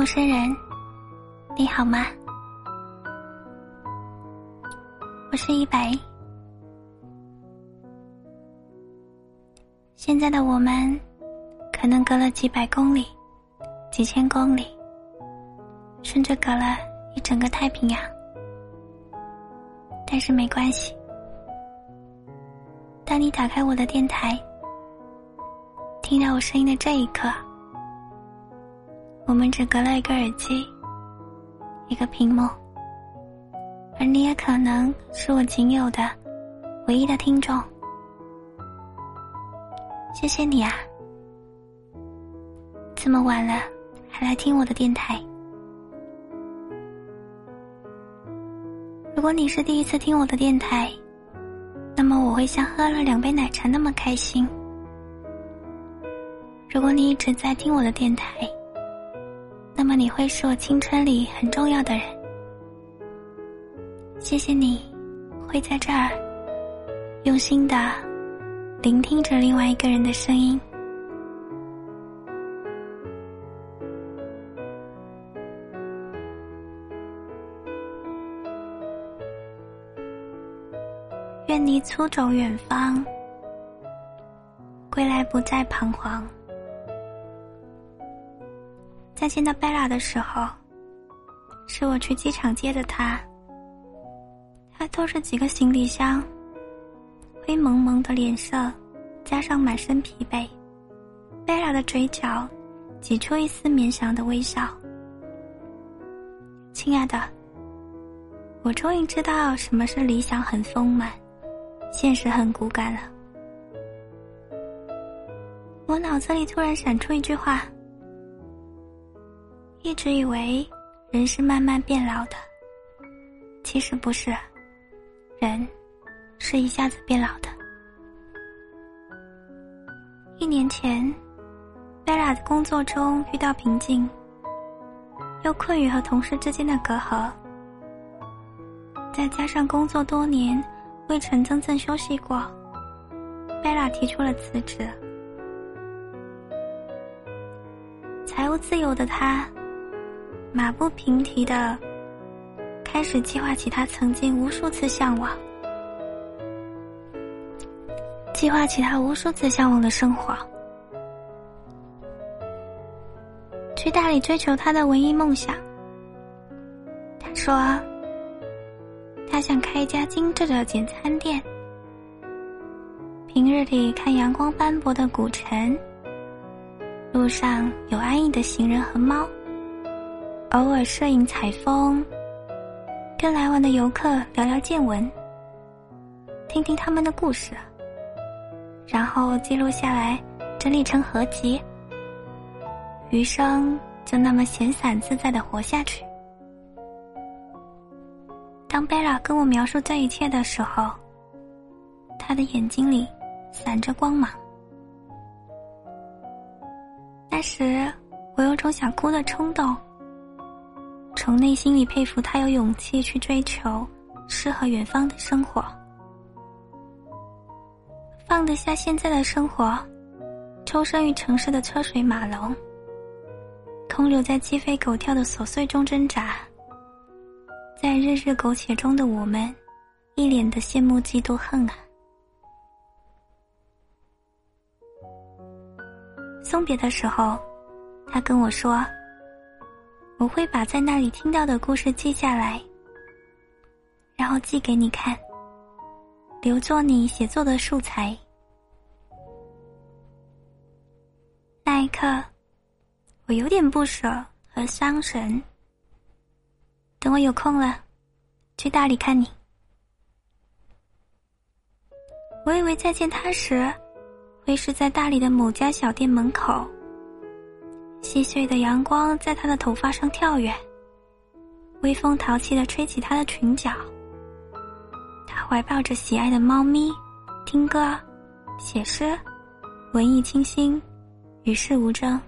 陌生人，你好吗？我是一白。现在的我们，可能隔了几百公里、几千公里，甚至隔了一整个太平洋。但是没关系，当你打开我的电台，听到我声音的这一刻。我们只隔了一个耳机，一个屏幕，而你也可能是我仅有的唯一的听众。谢谢你啊！这么晚了还来听我的电台。如果你是第一次听我的电台，那么我会像喝了两杯奶茶那么开心。如果你一直在听我的电台，么你会是我青春里很重要的人。谢谢你，会在这儿用心的聆听着另外一个人的声音。愿你出走远方，归来不再彷徨。在见到贝拉的时候，是我去机场接的他。他拖着几个行李箱，灰蒙蒙的脸色，加上满身疲惫，贝拉的嘴角挤出一丝勉强的微笑。亲爱的，我终于知道什么是理想很丰满，现实很骨感了。我脑子里突然闪出一句话。一直以为人是慢慢变老的，其实不是，人是一下子变老的。一年前，贝拉的工作中遇到瓶颈，又困于和同事之间的隔阂，再加上工作多年未曾真正休息过，贝拉提出了辞职。财务自由的他。马不停蹄的开始计划起他曾经无数次向往、计划起他无数次向往的生活，去大理追求他的文艺梦想。他说：“他想开一家精致的简餐店，平日里看阳光斑驳的古城，路上有安逸的行人和猫。”偶尔摄影采风，跟来玩的游客聊聊见闻，听听他们的故事，然后记录下来，整理成合集。余生就那么闲散自在的活下去。当贝拉跟我描述这一切的时候，他的眼睛里闪着光芒。那时我有种想哭的冲动。从内心里佩服他有勇气去追求诗和远方的生活，放得下现在的生活，抽身于城市的车水马龙，空留在鸡飞狗跳的琐碎中挣扎，在日日苟且中的我们，一脸的羡慕嫉妒恨啊！送别的时候，他跟我说。我会把在那里听到的故事记下来，然后寄给你看，留作你写作的素材。那一刻，我有点不舍和伤神。等我有空了，去大理看你。我以为再见他时，会是在大理的某家小店门口。细碎的阳光在她的头发上跳跃，微风淘气的吹起她的裙角。她怀抱着喜爱的猫咪，听歌、写诗，文艺清新，与世无争。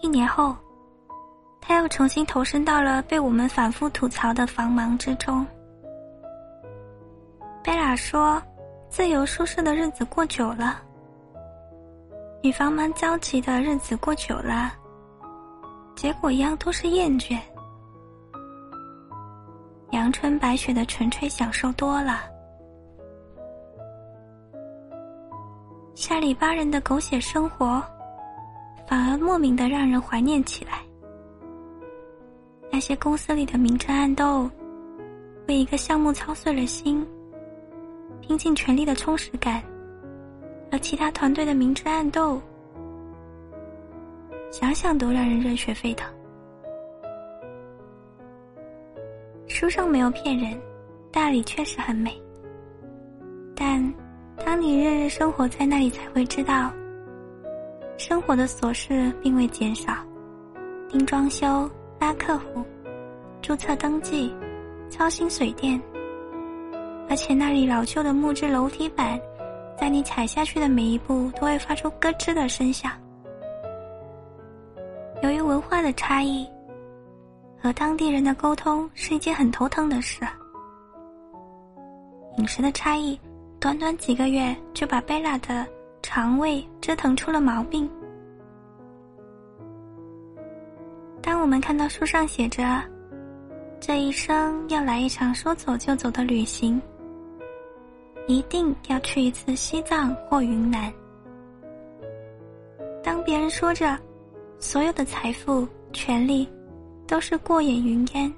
一年后，他又重新投身到了被我们反复吐槽的繁忙之中。贝拉说：“自由舒适的日子过久了。”女方们焦急的日子过久了，结果一样都是厌倦。阳春白雪的纯粹享受多了，下里巴人的狗血生活，反而莫名的让人怀念起来。那些公司里的明争暗斗，为一个项目操碎了心，拼尽全力的充实感，和其他团队的明争暗斗，想想都让人热血沸腾。书上没有骗人，大理确实很美。但当你日日生活在那里，才会知道，生活的琐事并未减少，盯装修、拉客户、注册登记、操心水电，而且那里老旧的木质楼梯板，在你踩下去的每一步都会发出咯吱的声响。由于文化的差异。和当地人的沟通是一件很头疼的事。饮食的差异，短短几个月就把贝拉的肠胃折腾出了毛病。当我们看到书上写着“这一生要来一场说走就走的旅行”，一定要去一次西藏或云南。当别人说着所有的财富、权利。都是过眼云烟。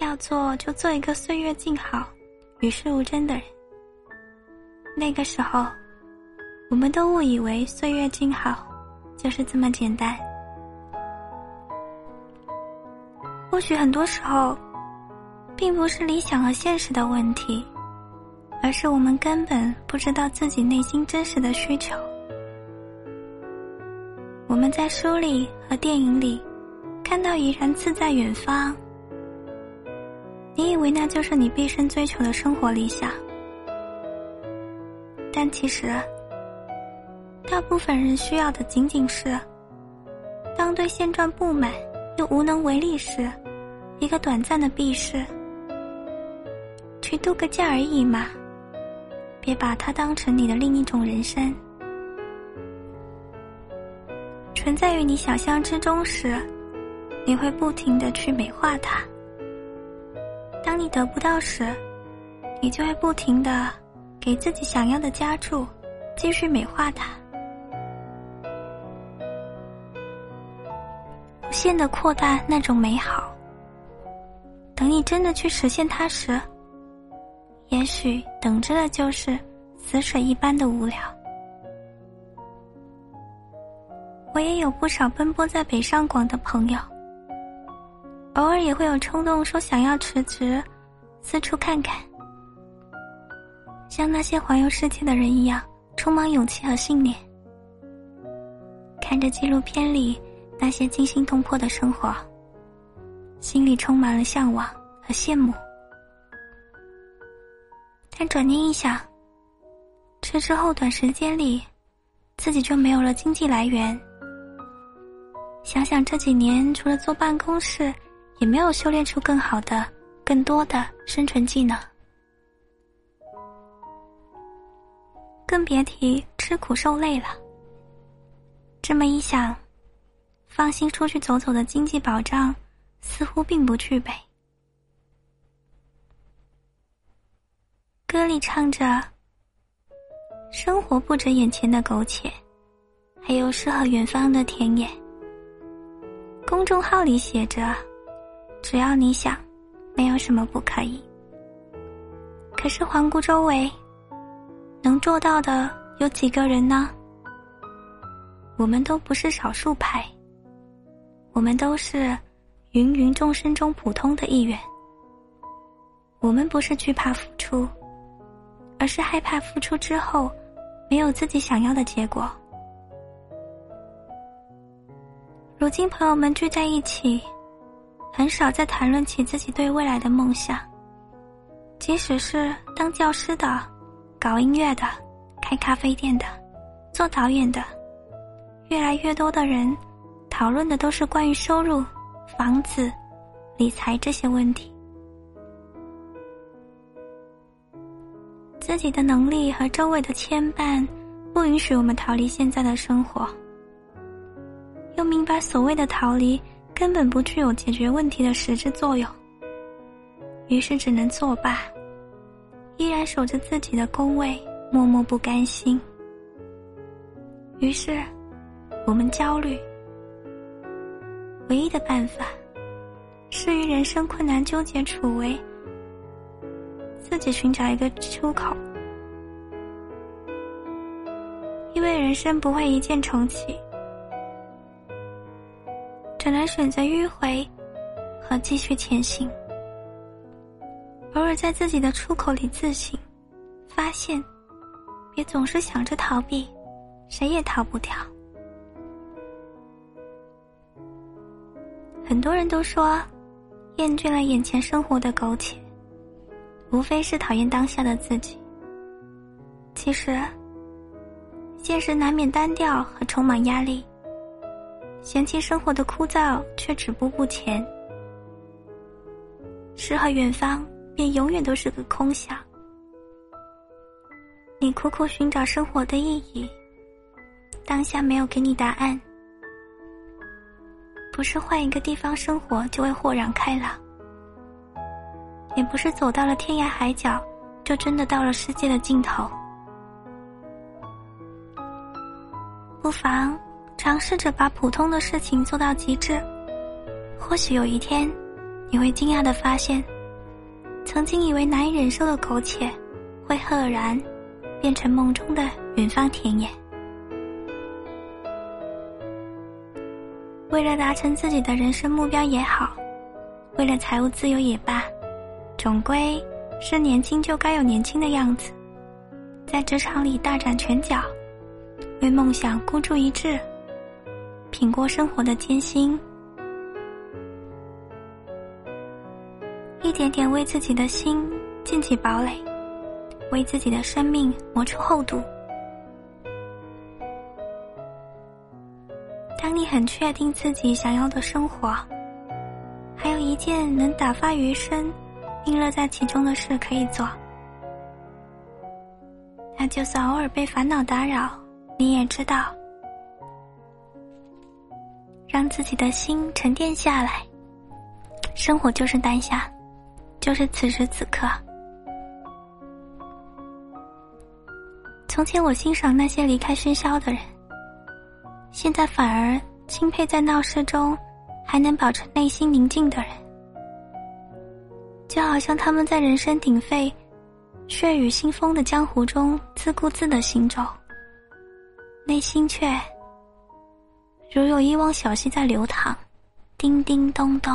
要做就做一个岁月静好、与世无争的人。那个时候，我们都误以为岁月静好就是这么简单。或许很多时候，并不是理想和现实的问题，而是我们根本不知道自己内心真实的需求。我们在书里和电影里。看到怡然自在远方，你以为那就是你毕生追求的生活理想，但其实，大部分人需要的仅仅是，当对现状不满又无能为力时，一个短暂的避世，去度个假而已嘛，别把它当成你的另一种人生，存在于你想象之中时。你会不停的去美化它。当你得不到时，你就会不停的给自己想要的加注，继续美化它，无限的扩大那种美好。等你真的去实现它时，也许等着的就是死水一般的无聊。我也有不少奔波在北上广的朋友。偶尔也会有冲动说想要辞职，四处看看，像那些环游世界的人一样，充满勇气和信念。看着纪录片里那些惊心动魄的生活，心里充满了向往和羡慕。但转念一想，辞职后短时间里，自己就没有了经济来源。想想这几年，除了坐办公室。也没有修炼出更好的、更多的生存技能，更别提吃苦受累了。这么一想，放心出去走走的经济保障似乎并不具备。歌里唱着：“生活不止眼前的苟且，还有诗和远方的田野。”公众号里写着。只要你想，没有什么不可以。可是环顾周围，能做到的有几个人呢？我们都不是少数派，我们都是芸芸众生中普通的一员。我们不是惧怕付出，而是害怕付出之后没有自己想要的结果。如今朋友们聚在一起。很少再谈论起自己对未来的梦想，即使是当教师的、搞音乐的、开咖啡店的、做导演的，越来越多的人讨论的都是关于收入、房子、理财这些问题。自己的能力和周围的牵绊，不允许我们逃离现在的生活，又明白所谓的逃离根本不具有解决问题的实质作用，于是只能作罢，依然守着自己的工位，默默不甘心。于是，我们焦虑。唯一的办法，是于人生困难纠结处为，自己寻找一个出口。因为人生不会一键重启，只能选择迂回和继续前行。偶尔在自己的出口里自省，发现，别总是想着逃避，谁也逃不掉。很多人都说，厌倦了眼前生活的苟且，无非是讨厌当下的自己。其实，现实难免单调和充满压力，嫌弃生活的枯燥却止步不前，诗和远方便永远都是个空想。你苦苦寻找生活的意义，当下没有给你答案。不是换一个地方生活就会豁然开朗，也不是走到了天涯海角就真的到了世界的尽头。不妨尝试着把普通的事情做到极致，或许有一天，你会惊讶的发现，曾经以为难以忍受的苟且，会赫然变成梦中的远方田野。为了达成自己的人生目标也好，为了财务自由也罢，总归是年轻就该有年轻的样子，在职场里大展拳脚，为梦想孤注一掷，品过生活的艰辛，一点点为自己的心建起堡垒，为自己的生命磨出厚度。当你很确定自己想要的生活，还有一件能打发余生、并乐在其中的事可以做，那就算偶尔被烦恼打扰，你也知道，让自己的心沉淀下来。生活就是当下，就是此时此刻。从前我欣赏那些离开喧嚣的人。现在反而钦佩在闹市中还能保持内心宁静的人，就好像他们在人声鼎沸、血雨腥风的江湖中自顾自的行走，内心却如有一汪小溪在流淌，叮叮咚咚。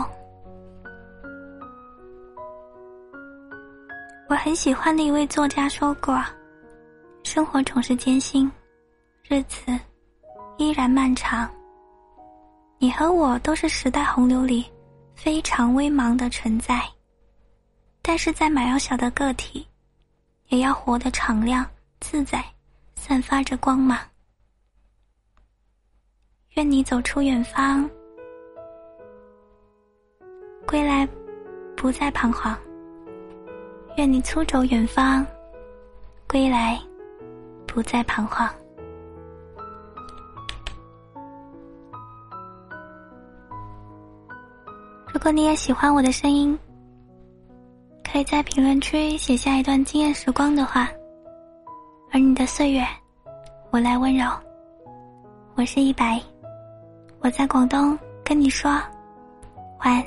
我很喜欢的一位作家说过：“生活总是艰辛，日子。”依然漫长。你和我都是时代洪流里非常微茫的存在，但是在渺小的个体，也要活得敞亮自在，散发着光芒。愿你走出远方，归来不再彷徨；愿你出走远方，归来不再彷徨。如果你也喜欢我的声音，可以在评论区写下一段惊艳时光的话，而你的岁月，我来温柔。我是一白，我在广东跟你说晚安。